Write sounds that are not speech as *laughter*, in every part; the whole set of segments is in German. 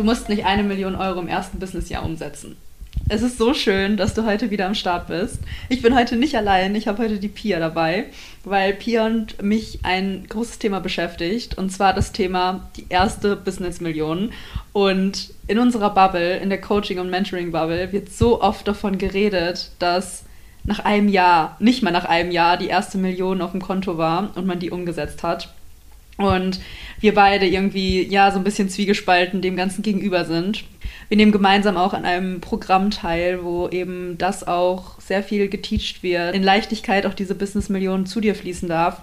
Du musst nicht eine Million Euro im ersten Businessjahr umsetzen. Es ist so schön, dass du heute wieder am Start bist. Ich bin heute nicht allein, ich habe heute die Pia dabei, weil Pia und mich ein großes Thema beschäftigt, und zwar das Thema die erste Business-Million. Und in unserer Bubble, in der Coaching- und Mentoring-Bubble, wird so oft davon geredet, dass nach einem Jahr, nicht mal nach einem Jahr, die erste Million auf dem Konto war und man die umgesetzt hat. Und wir beide irgendwie, ja, so ein bisschen zwiegespalten dem Ganzen gegenüber sind. Wir nehmen gemeinsam auch an einem Programm teil, wo eben das auch sehr viel geteacht wird. In Leichtigkeit auch diese Business-Millionen zu dir fließen darf.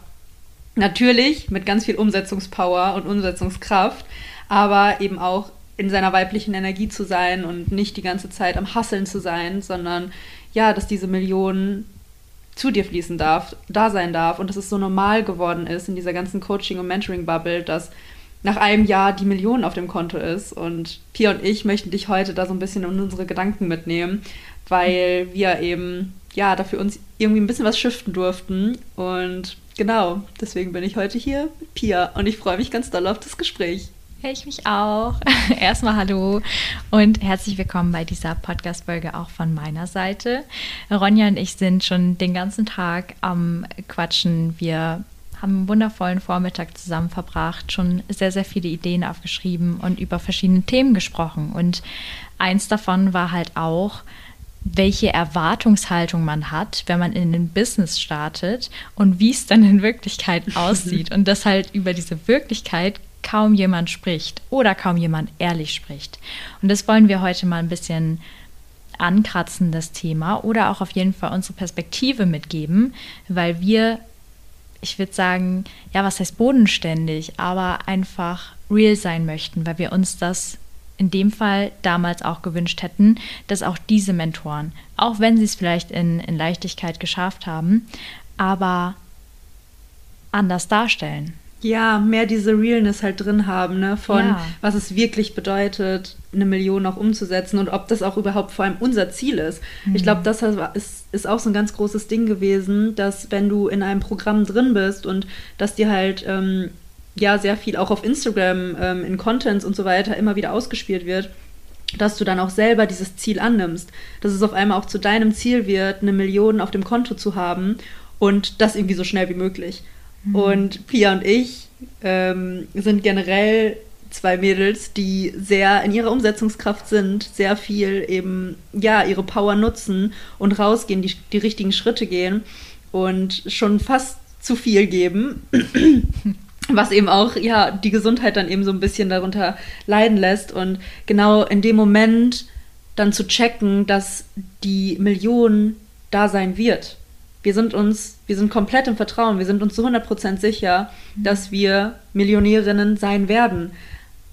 Natürlich mit ganz viel Umsetzungspower und Umsetzungskraft, aber eben auch in seiner weiblichen Energie zu sein und nicht die ganze Zeit am Hasseln zu sein, sondern ja, dass diese Millionen zu dir fließen darf, da sein darf und dass es so normal geworden ist in dieser ganzen Coaching- und Mentoring-Bubble, dass nach einem Jahr die Million auf dem Konto ist. Und Pia und ich möchten dich heute da so ein bisschen in unsere Gedanken mitnehmen, weil wir eben ja dafür uns irgendwie ein bisschen was shiften durften. Und genau, deswegen bin ich heute hier mit Pia und ich freue mich ganz doll auf das Gespräch. Ich mich auch. *laughs* Erstmal hallo und herzlich willkommen bei dieser Podcast-Folge auch von meiner Seite. Ronja und ich sind schon den ganzen Tag am Quatschen. Wir haben einen wundervollen Vormittag zusammen verbracht, schon sehr, sehr viele Ideen aufgeschrieben und über verschiedene Themen gesprochen. Und eins davon war halt auch, welche Erwartungshaltung man hat, wenn man in ein Business startet und wie es dann in Wirklichkeit *laughs* aussieht. Und dass halt über diese Wirklichkeit kaum jemand spricht oder kaum jemand ehrlich spricht. Und das wollen wir heute mal ein bisschen ankratzen, das Thema, oder auch auf jeden Fall unsere Perspektive mitgeben, weil wir, ich würde sagen, ja, was heißt bodenständig, aber einfach real sein möchten, weil wir uns das in dem Fall damals auch gewünscht hätten, dass auch diese Mentoren, auch wenn sie es vielleicht in, in Leichtigkeit geschafft haben, aber anders darstellen ja, mehr diese Realness halt drin haben, ne? Von ja. was es wirklich bedeutet, eine Million auch umzusetzen und ob das auch überhaupt vor allem unser Ziel ist. Mhm. Ich glaube, das ist, ist auch so ein ganz großes Ding gewesen, dass wenn du in einem Programm drin bist und dass dir halt ähm, ja sehr viel auch auf Instagram ähm, in Contents und so weiter immer wieder ausgespielt wird, dass du dann auch selber dieses Ziel annimmst, dass es auf einmal auch zu deinem Ziel wird, eine Million auf dem Konto zu haben und das irgendwie so schnell wie möglich. Mhm. Und Pia und ich ähm, sind generell zwei Mädels, die sehr in ihrer Umsetzungskraft sind, sehr viel eben, ja, ihre Power nutzen und rausgehen, die, die richtigen Schritte gehen und schon fast zu viel geben. *coughs* was eben auch ja die Gesundheit dann eben so ein bisschen darunter leiden lässt und genau in dem Moment dann zu checken, dass die Million da sein wird wir sind uns, wir sind komplett im Vertrauen, wir sind uns zu 100% sicher, dass wir Millionärinnen sein werden.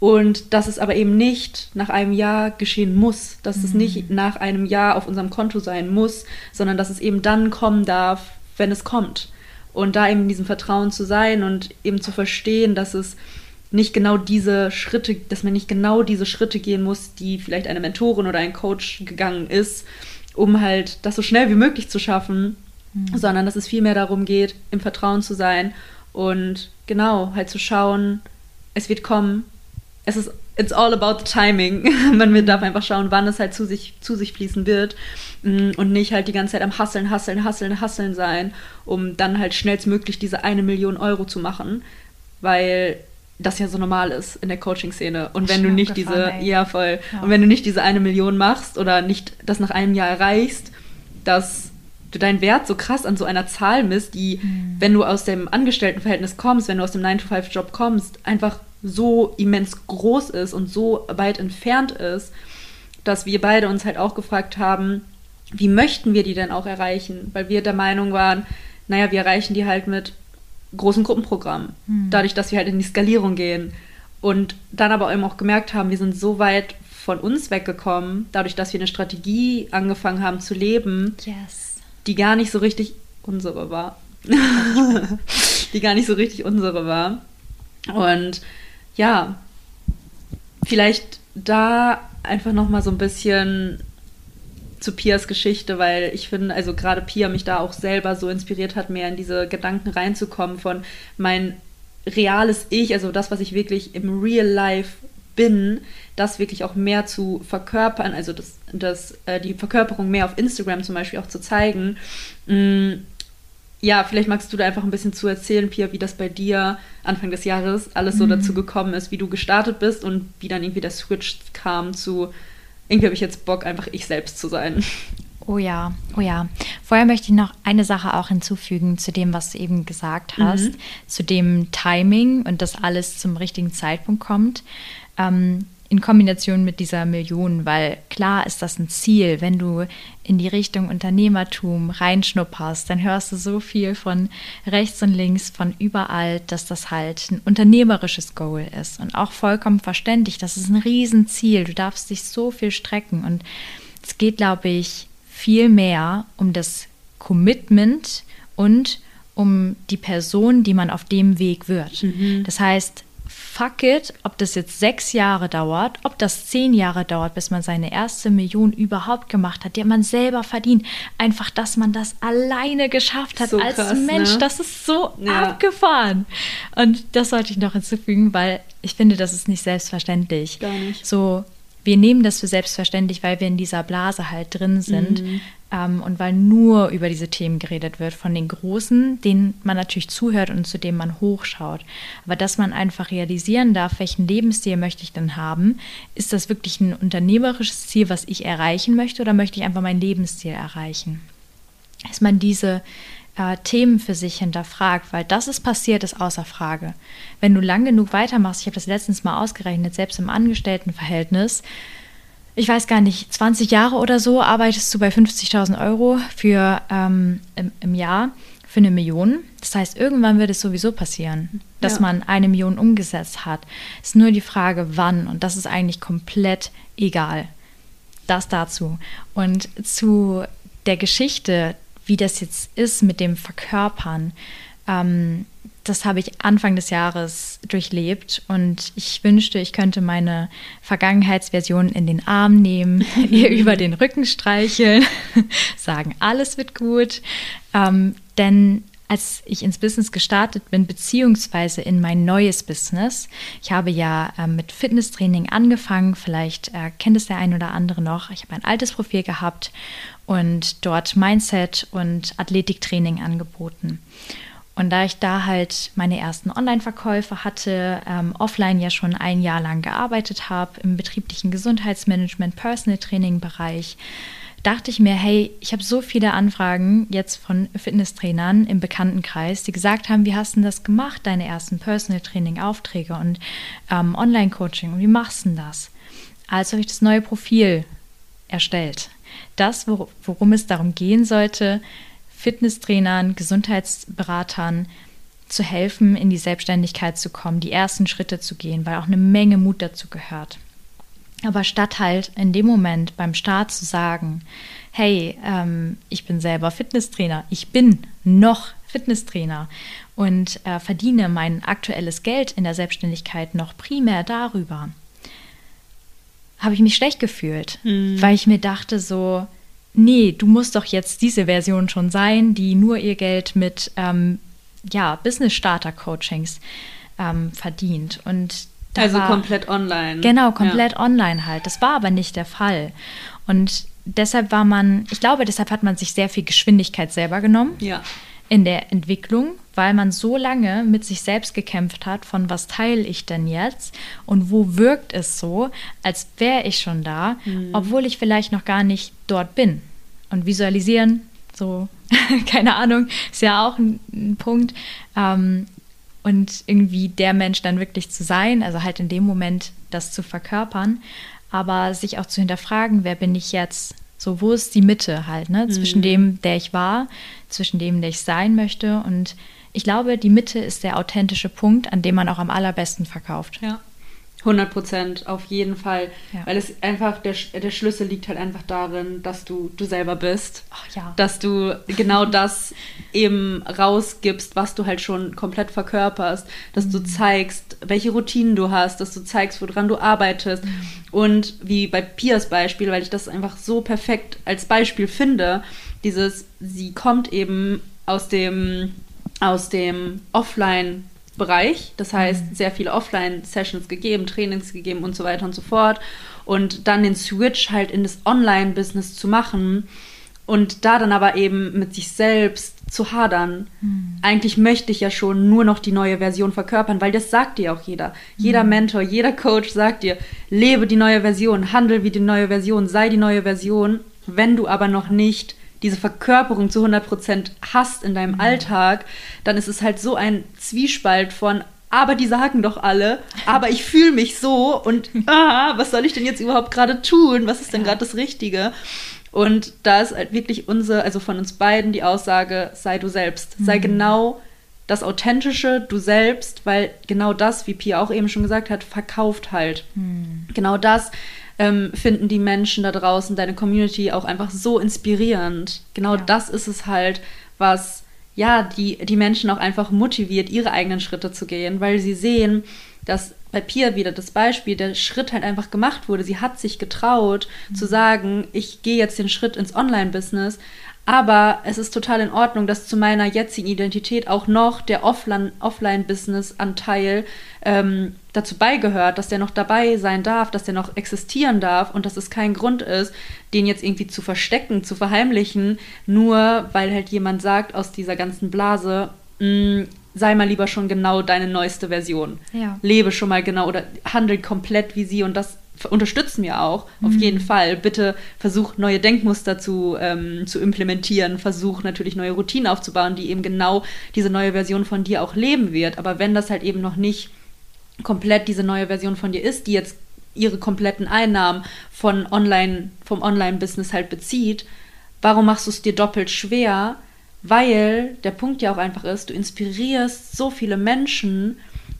Und dass es aber eben nicht nach einem Jahr geschehen muss, dass mhm. es nicht nach einem Jahr auf unserem Konto sein muss, sondern dass es eben dann kommen darf, wenn es kommt. Und da eben in diesem Vertrauen zu sein und eben zu verstehen, dass es nicht genau diese Schritte, dass man nicht genau diese Schritte gehen muss, die vielleicht eine Mentorin oder ein Coach gegangen ist, um halt das so schnell wie möglich zu schaffen, mhm. sondern dass es vielmehr darum geht, im Vertrauen zu sein und genau halt zu schauen, es wird kommen. Es ist it's all about the timing. *laughs* Man darf einfach schauen, wann es halt zu sich, zu sich fließen wird mm, und nicht halt die ganze Zeit am Hasseln, Hasseln, Hasseln, Hasseln sein, um dann halt schnellstmöglich diese eine Million Euro zu machen, weil das ja so normal ist in der Coaching-Szene. Und wenn du nicht diese, ey. ja voll, ja. und wenn du nicht diese eine Million machst oder nicht das nach einem Jahr erreichst, dass du deinen Wert so krass an so einer Zahl misst, die, mhm. wenn du aus dem Angestelltenverhältnis kommst, wenn du aus dem 9-to-5-Job kommst, einfach so immens groß ist und so weit entfernt ist, dass wir beide uns halt auch gefragt haben, wie möchten wir die denn auch erreichen? Weil wir der Meinung waren, naja, wir erreichen die halt mit großen Gruppenprogrammen. Mhm. Dadurch, dass wir halt in die Skalierung gehen. und dann aber eben auch gemerkt haben, wir sind so weit von uns weggekommen, dadurch, dass wir eine Strategie angefangen haben zu leben, yes. Die gar nicht so richtig unsere war. *laughs* die gar nicht so richtig unsere war. Und ja, vielleicht da einfach noch mal so ein bisschen zu Pias Geschichte, weil ich finde, also gerade Pia mich da auch selber so inspiriert hat, mehr in diese Gedanken reinzukommen von mein reales Ich, also das, was ich wirklich im Real Life bin, das wirklich auch mehr zu verkörpern, also das, das, äh, die Verkörperung mehr auf Instagram zum Beispiel auch zu zeigen. Mm, ja, vielleicht magst du da einfach ein bisschen zu erzählen, Pia, wie das bei dir Anfang des Jahres alles so mhm. dazu gekommen ist, wie du gestartet bist und wie dann irgendwie der Switch kam zu, irgendwie habe ich jetzt Bock, einfach ich selbst zu sein. Oh ja, oh ja. Vorher möchte ich noch eine Sache auch hinzufügen zu dem, was du eben gesagt hast, mhm. zu dem Timing und dass alles zum richtigen Zeitpunkt kommt. Ähm, in Kombination mit dieser Million, weil klar ist das ein Ziel, wenn du in die Richtung Unternehmertum reinschnupperst, dann hörst du so viel von rechts und links, von überall, dass das halt ein unternehmerisches Goal ist und auch vollkommen verständlich, das ist ein Riesenziel, du darfst dich so viel strecken und es geht, glaube ich, viel mehr um das Commitment und um die Person, die man auf dem Weg wird. Mhm. Das heißt, fuck it, ob das jetzt sechs Jahre dauert, ob das zehn Jahre dauert, bis man seine erste Million überhaupt gemacht hat, die hat man selber verdient. Einfach, dass man das alleine geschafft hat so als krass, Mensch, ne? das ist so ja. abgefahren. Und das sollte ich noch hinzufügen, weil ich finde, das ist nicht selbstverständlich. Gar nicht. So, wir nehmen das für selbstverständlich, weil wir in dieser Blase halt drin sind mhm. ähm, und weil nur über diese Themen geredet wird von den Großen, denen man natürlich zuhört und zu denen man hochschaut. Aber dass man einfach realisieren darf, welchen Lebensstil möchte ich denn haben? Ist das wirklich ein unternehmerisches Ziel, was ich erreichen möchte oder möchte ich einfach meinen Lebensstil erreichen? Dass man diese äh, Themen für sich hinterfragt, weil das ist passiert, ist außer Frage. Wenn du lang genug weitermachst, ich habe das letztens mal ausgerechnet, selbst im Angestelltenverhältnis, ich weiß gar nicht, 20 Jahre oder so arbeitest du bei 50.000 Euro für ähm, im, im, Jahr für eine Million. Das heißt, irgendwann wird es sowieso passieren, dass ja. man eine Million umgesetzt hat. Es ist nur die Frage, wann. Und das ist eigentlich komplett egal. Das dazu. Und zu der Geschichte wie das jetzt ist mit dem Verkörpern, ähm, das habe ich Anfang des Jahres durchlebt und ich wünschte, ich könnte meine Vergangenheitsversion in den Arm nehmen, *laughs* ihr über den Rücken streicheln, *laughs* sagen, alles wird gut. Ähm, denn als ich ins Business gestartet bin, beziehungsweise in mein neues Business. Ich habe ja äh, mit Fitnesstraining angefangen, vielleicht äh, kennt es der ein oder andere noch. Ich habe ein altes Profil gehabt und dort Mindset und Athletiktraining angeboten. Und da ich da halt meine ersten Online-Verkäufe hatte, ähm, offline ja schon ein Jahr lang gearbeitet habe im betrieblichen Gesundheitsmanagement, Personal Training-Bereich, dachte ich mir, hey, ich habe so viele Anfragen jetzt von Fitnesstrainern im Bekanntenkreis, die gesagt haben, wie hast du das gemacht, deine ersten Personal Training-Aufträge und ähm, Online-Coaching und wie machst du das? Also habe ich das neue Profil erstellt. Das, worum es darum gehen sollte, Fitnesstrainern, Gesundheitsberatern zu helfen, in die Selbstständigkeit zu kommen, die ersten Schritte zu gehen, weil auch eine Menge Mut dazu gehört. Aber statt halt in dem Moment beim Start zu sagen, hey, ähm, ich bin selber Fitnesstrainer, ich bin noch Fitnesstrainer und äh, verdiene mein aktuelles Geld in der Selbstständigkeit noch primär darüber, habe ich mich schlecht gefühlt, mhm. weil ich mir dachte so, nee, du musst doch jetzt diese Version schon sein, die nur ihr Geld mit ähm, ja, Business-Starter-Coachings ähm, verdient. Und also war, komplett online. Genau, komplett ja. online halt. Das war aber nicht der Fall. Und deshalb war man, ich glaube, deshalb hat man sich sehr viel Geschwindigkeit selber genommen. Ja. In der Entwicklung, weil man so lange mit sich selbst gekämpft hat, von was teile ich denn jetzt und wo wirkt es so, als wäre ich schon da, mhm. obwohl ich vielleicht noch gar nicht dort bin. Und visualisieren, so, *laughs* keine Ahnung, ist ja auch ein, ein Punkt. Ähm, und irgendwie der Mensch dann wirklich zu sein, also halt in dem Moment das zu verkörpern, aber sich auch zu hinterfragen, wer bin ich jetzt? So, wo ist die Mitte halt, ne? Zwischen mhm. dem, der ich war, zwischen dem, der ich sein möchte. Und ich glaube, die Mitte ist der authentische Punkt, an dem man auch am allerbesten verkauft. Ja. 100 Prozent, auf jeden Fall. Ja. Weil es einfach, der, der Schlüssel liegt halt einfach darin, dass du du selber bist. Ach, ja. Dass du genau das eben rausgibst, was du halt schon komplett verkörperst. Dass mhm. du zeigst, welche Routinen du hast, dass du zeigst, woran du arbeitest. Mhm. Und wie bei Pias Beispiel, weil ich das einfach so perfekt als Beispiel finde, dieses, sie kommt eben aus dem, aus dem Offline- Bereich. Das heißt, mhm. sehr viele Offline-Sessions gegeben, Trainings gegeben und so weiter und so fort. Und dann den Switch halt in das Online-Business zu machen und da dann aber eben mit sich selbst zu hadern. Mhm. Eigentlich möchte ich ja schon nur noch die neue Version verkörpern, weil das sagt dir auch jeder. Mhm. Jeder Mentor, jeder Coach sagt dir, lebe die neue Version, handel wie die neue Version, sei die neue Version. Wenn du aber noch nicht diese Verkörperung zu 100% hast in deinem mhm. Alltag, dann ist es halt so ein Zwiespalt von, aber die sagen doch alle, aber ich fühle mich so und *laughs* ah, was soll ich denn jetzt überhaupt gerade tun? Was ist denn ja. gerade das Richtige? Und da ist halt wirklich unsere, also von uns beiden die Aussage, sei du selbst. Mhm. Sei genau das authentische du selbst, weil genau das, wie Pia auch eben schon gesagt hat, verkauft halt. Mhm. Genau das ähm, finden die Menschen da draußen, deine Community auch einfach so inspirierend. Genau ja. das ist es halt, was ja die, die Menschen auch einfach motiviert, ihre eigenen Schritte zu gehen, weil sie sehen, dass bei Pia wieder das Beispiel, der Schritt halt einfach gemacht wurde. Sie hat sich getraut mhm. zu sagen, ich gehe jetzt den Schritt ins Online-Business, aber es ist total in Ordnung, dass zu meiner jetzigen Identität auch noch der Offline-Business-Anteil ähm, dazu beigehört, dass der noch dabei sein darf, dass der noch existieren darf und dass es kein Grund ist, den jetzt irgendwie zu verstecken, zu verheimlichen, nur weil halt jemand sagt aus dieser ganzen Blase, mm, sei mal lieber schon genau deine neueste Version. Ja. Lebe schon mal genau oder handel komplett wie sie und das unterstützen wir auch, mhm. auf jeden Fall. Bitte versuch neue Denkmuster zu, ähm, zu implementieren, versuch natürlich neue Routinen aufzubauen, die eben genau diese neue Version von dir auch leben wird. Aber wenn das halt eben noch nicht komplett diese neue Version von dir ist, die jetzt ihre kompletten Einnahmen von online, vom Online-Business halt bezieht, warum machst du es dir doppelt schwer? Weil der Punkt ja auch einfach ist, du inspirierst so viele Menschen,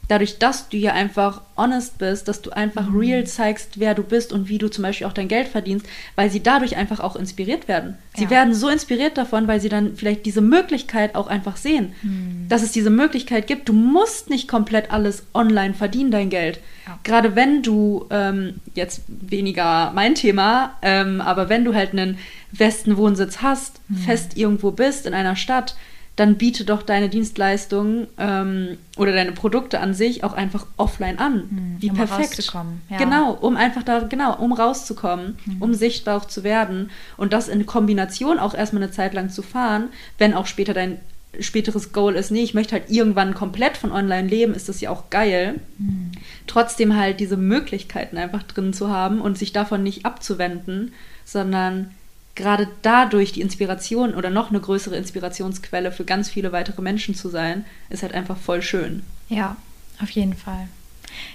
dadurch, dass du hier einfach honest bist, dass du einfach mhm. real zeigst, wer du bist und wie du zum Beispiel auch dein Geld verdienst, weil sie dadurch einfach auch inspiriert werden. Sie ja. werden so inspiriert davon, weil sie dann vielleicht diese Möglichkeit auch einfach sehen, mhm. dass es diese Möglichkeit gibt. Du musst nicht komplett alles online verdienen, dein Geld. Ja. Gerade wenn du, ähm, jetzt weniger mein Thema, ähm, aber wenn du halt einen festen Wohnsitz hast, mhm. fest irgendwo bist in einer Stadt, dann biete doch deine Dienstleistungen ähm, oder deine Produkte an sich auch einfach offline an. Mhm, Wie um perfekt. Rauszukommen. Ja. Genau, um einfach da, genau, um rauszukommen, mhm. um sichtbar auch zu werden und das in Kombination auch erstmal eine Zeit lang zu fahren, wenn auch später dein späteres Goal ist, nee, ich möchte halt irgendwann komplett von online leben, ist das ja auch geil. Mhm. Trotzdem halt diese Möglichkeiten einfach drin zu haben und sich davon nicht abzuwenden, sondern gerade dadurch die Inspiration oder noch eine größere Inspirationsquelle für ganz viele weitere Menschen zu sein, ist halt einfach voll schön. Ja, auf jeden Fall.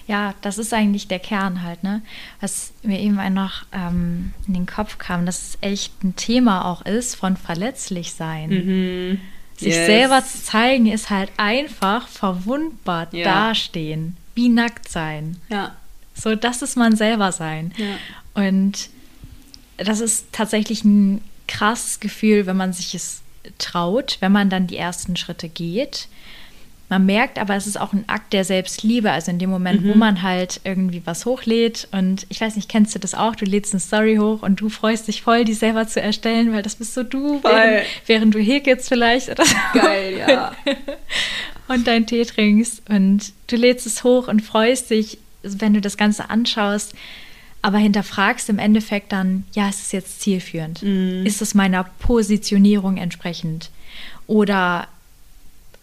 Ja, das ist eigentlich der Kern halt, ne? Was mir eben noch ähm, in den Kopf kam, dass es echt ein Thema auch ist von verletzlich sein. Mhm. Sich yes. selber zu zeigen, ist halt einfach verwundbar ja. dastehen, wie nackt sein. Ja. So, das ist man selber sein. Ja. Und das ist tatsächlich ein krasses Gefühl, wenn man sich es traut, wenn man dann die ersten Schritte geht. Man merkt aber, es ist auch ein Akt der Selbstliebe. Also in dem Moment, mhm. wo man halt irgendwie was hochlädt und ich weiß nicht, kennst du das auch? Du lädst eine Story hoch und du freust dich voll, die selber zu erstellen, weil das bist so du, während, während, du häkelst vielleicht oder so. Geil, ja. *laughs* und deinen Tee trinkst und du lädst es hoch und freust dich, wenn du das Ganze anschaust aber hinterfragst im Endeffekt dann, ja, ist es jetzt zielführend? Mhm. Ist es meiner Positionierung entsprechend? Oder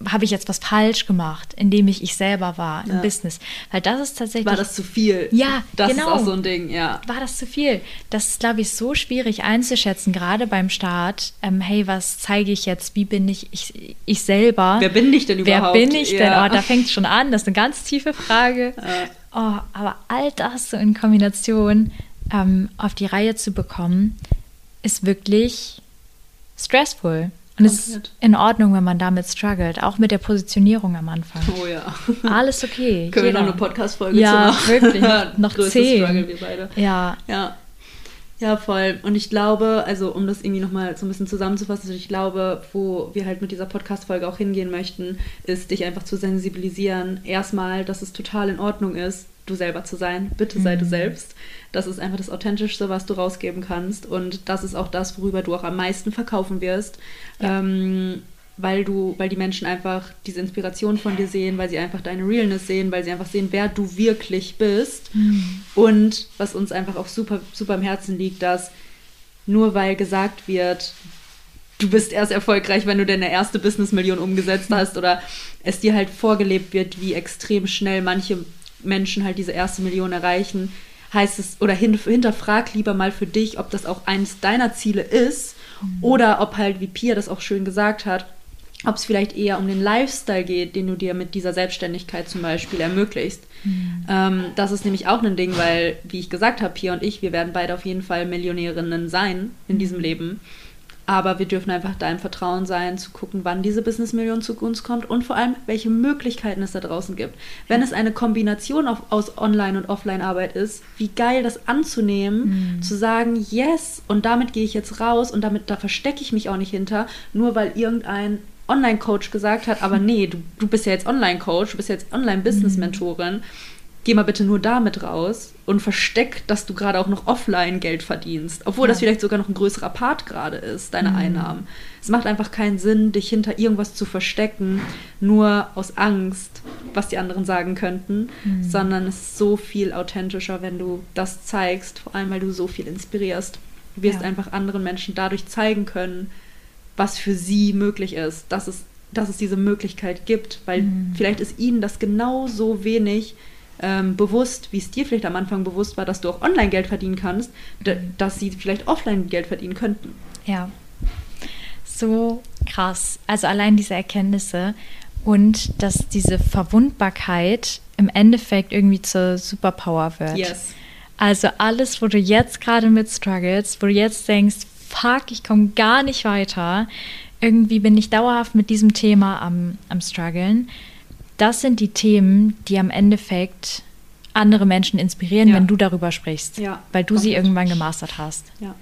habe ich jetzt was falsch gemacht, indem ich ich selber war im ja. Business? Weil das ist tatsächlich. War das zu viel? Ja, das genau. ist auch so ein Ding, ja. War das zu viel? Das ist, glaube ich, so schwierig einzuschätzen, gerade beim Start. Ähm, hey, was zeige ich jetzt? Wie bin ich, ich ich selber? Wer bin ich denn überhaupt? Wer bin ich ja. denn? Oh, da fängt es schon an. Das ist eine ganz tiefe Frage. *laughs* Ja. Oh, aber all das so in Kombination ähm, auf die Reihe zu bekommen, ist wirklich stressful. Und es ist in Ordnung, wenn man damit struggelt, auch mit der Positionierung am Anfang. Oh ja. Alles okay. Können jeder. wir noch eine Podcast-Folge ja, zu machen? Ja, wirklich. noch *laughs* zehn. Struggle, wir beide. Ja. Ja. Ja, voll. Und ich glaube, also um das irgendwie nochmal so ein bisschen zusammenzufassen, ich glaube, wo wir halt mit dieser Podcast-Folge auch hingehen möchten, ist dich einfach zu sensibilisieren. Erstmal, dass es total in Ordnung ist, du selber zu sein. Bitte sei mhm. du selbst. Das ist einfach das Authentischste, was du rausgeben kannst. Und das ist auch das, worüber du auch am meisten verkaufen wirst. Ja. Ähm, weil du, weil die Menschen einfach diese Inspiration von dir sehen, weil sie einfach deine Realness sehen, weil sie einfach sehen, wer du wirklich bist. Mhm. Und was uns einfach auch super, super am Herzen liegt, dass nur weil gesagt wird, du bist erst erfolgreich, wenn du deine erste Business-Million umgesetzt hast oder es dir halt vorgelebt wird, wie extrem schnell manche Menschen halt diese erste Million erreichen, heißt es, oder hinterfrag lieber mal für dich, ob das auch eines deiner Ziele ist mhm. oder ob halt, wie Pia das auch schön gesagt hat, ob es vielleicht eher um den Lifestyle geht, den du dir mit dieser Selbstständigkeit zum Beispiel ermöglicht. Mhm. Ähm, das ist nämlich auch ein Ding, weil, wie ich gesagt habe, Pia und ich, wir werden beide auf jeden Fall Millionärinnen sein in diesem Leben. Aber wir dürfen einfach da im Vertrauen sein, zu gucken, wann diese Business-Million zu uns kommt und vor allem, welche Möglichkeiten es da draußen gibt. Wenn es eine Kombination auf, aus Online- und Offline-Arbeit ist, wie geil das anzunehmen, mhm. zu sagen, yes, und damit gehe ich jetzt raus und damit, da verstecke ich mich auch nicht hinter, nur weil irgendein Online-Coach gesagt hat, aber nee, du, du bist ja jetzt Online-Coach, du bist ja jetzt Online-Business-Mentorin. Mhm geh mal bitte nur damit raus und versteck, dass du gerade auch noch offline Geld verdienst. Obwohl ja. das vielleicht sogar noch ein größerer Part gerade ist, deine mhm. Einnahmen. Es macht einfach keinen Sinn, dich hinter irgendwas zu verstecken, nur aus Angst, was die anderen sagen könnten, mhm. sondern es ist so viel authentischer, wenn du das zeigst, vor allem weil du so viel inspirierst. Du wirst ja. einfach anderen Menschen dadurch zeigen können, was für sie möglich ist, dass es, dass es diese Möglichkeit gibt, weil mhm. vielleicht ist ihnen das genauso wenig ähm, bewusst, wie es dir vielleicht am Anfang bewusst war, dass du auch online Geld verdienen kannst, dass sie vielleicht offline Geld verdienen könnten. Ja. So krass. Also allein diese Erkenntnisse und dass diese Verwundbarkeit im Endeffekt irgendwie zur Superpower wird. Yes. Also alles, wo du jetzt gerade mit struggles, wo du jetzt denkst, fuck, ich komme gar nicht weiter, irgendwie bin ich dauerhaft mit diesem Thema am, am struggeln das sind die Themen, die am Endeffekt andere Menschen inspirieren, ja. wenn du darüber sprichst, ja, weil du sie irgendwann gemastert hast. Ja.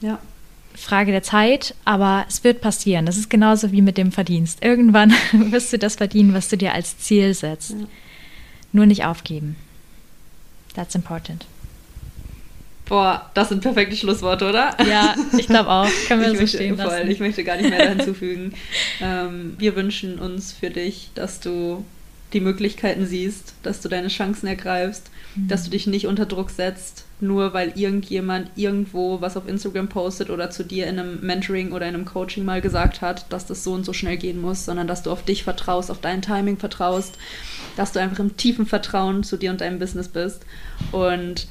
Ja. Frage der Zeit, aber es wird passieren. Das ist genauso wie mit dem Verdienst. Irgendwann *laughs* wirst du das verdienen, was du dir als Ziel setzt. Nur nicht aufgeben. That's important. Boah, das sind perfekte Schlussworte, oder? Ja, ich glaube auch. *laughs* Können wir ich so möchte, stehen lassen. Voll, ich möchte gar nicht mehr *laughs* hinzufügen. ähm, wir wünschen uns für dich, dass du die Möglichkeiten siehst, dass du deine Chancen ergreifst, mhm. dass du dich nicht unter Druck setzt, nur weil irgendjemand irgendwo was auf Instagram postet oder zu dir in einem Mentoring oder in einem Coaching mal gesagt hat, dass das so und so schnell gehen muss, sondern dass du auf dich vertraust, auf dein Timing vertraust, dass du einfach im tiefen Vertrauen zu dir und deinem Business bist und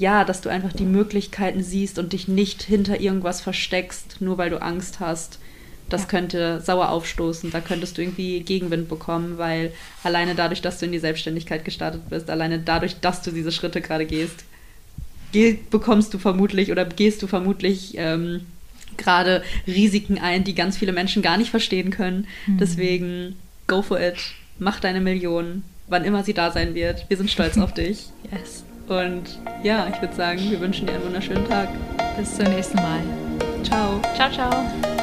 ja, dass du einfach die Möglichkeiten siehst und dich nicht hinter irgendwas versteckst, nur weil du Angst hast. Das ja. könnte sauer aufstoßen, da könntest du irgendwie Gegenwind bekommen, weil alleine dadurch, dass du in die Selbstständigkeit gestartet bist, alleine dadurch, dass du diese Schritte gerade gehst, bekommst du vermutlich oder gehst du vermutlich ähm, gerade Risiken ein, die ganz viele Menschen gar nicht verstehen können. Mhm. Deswegen go for it, mach deine Million, wann immer sie da sein wird. Wir sind stolz auf *laughs* dich. Yes. Und ja, ich würde sagen, wir wünschen dir einen wunderschönen Tag. Bis zum nächsten Mal. Ciao. Ciao, ciao.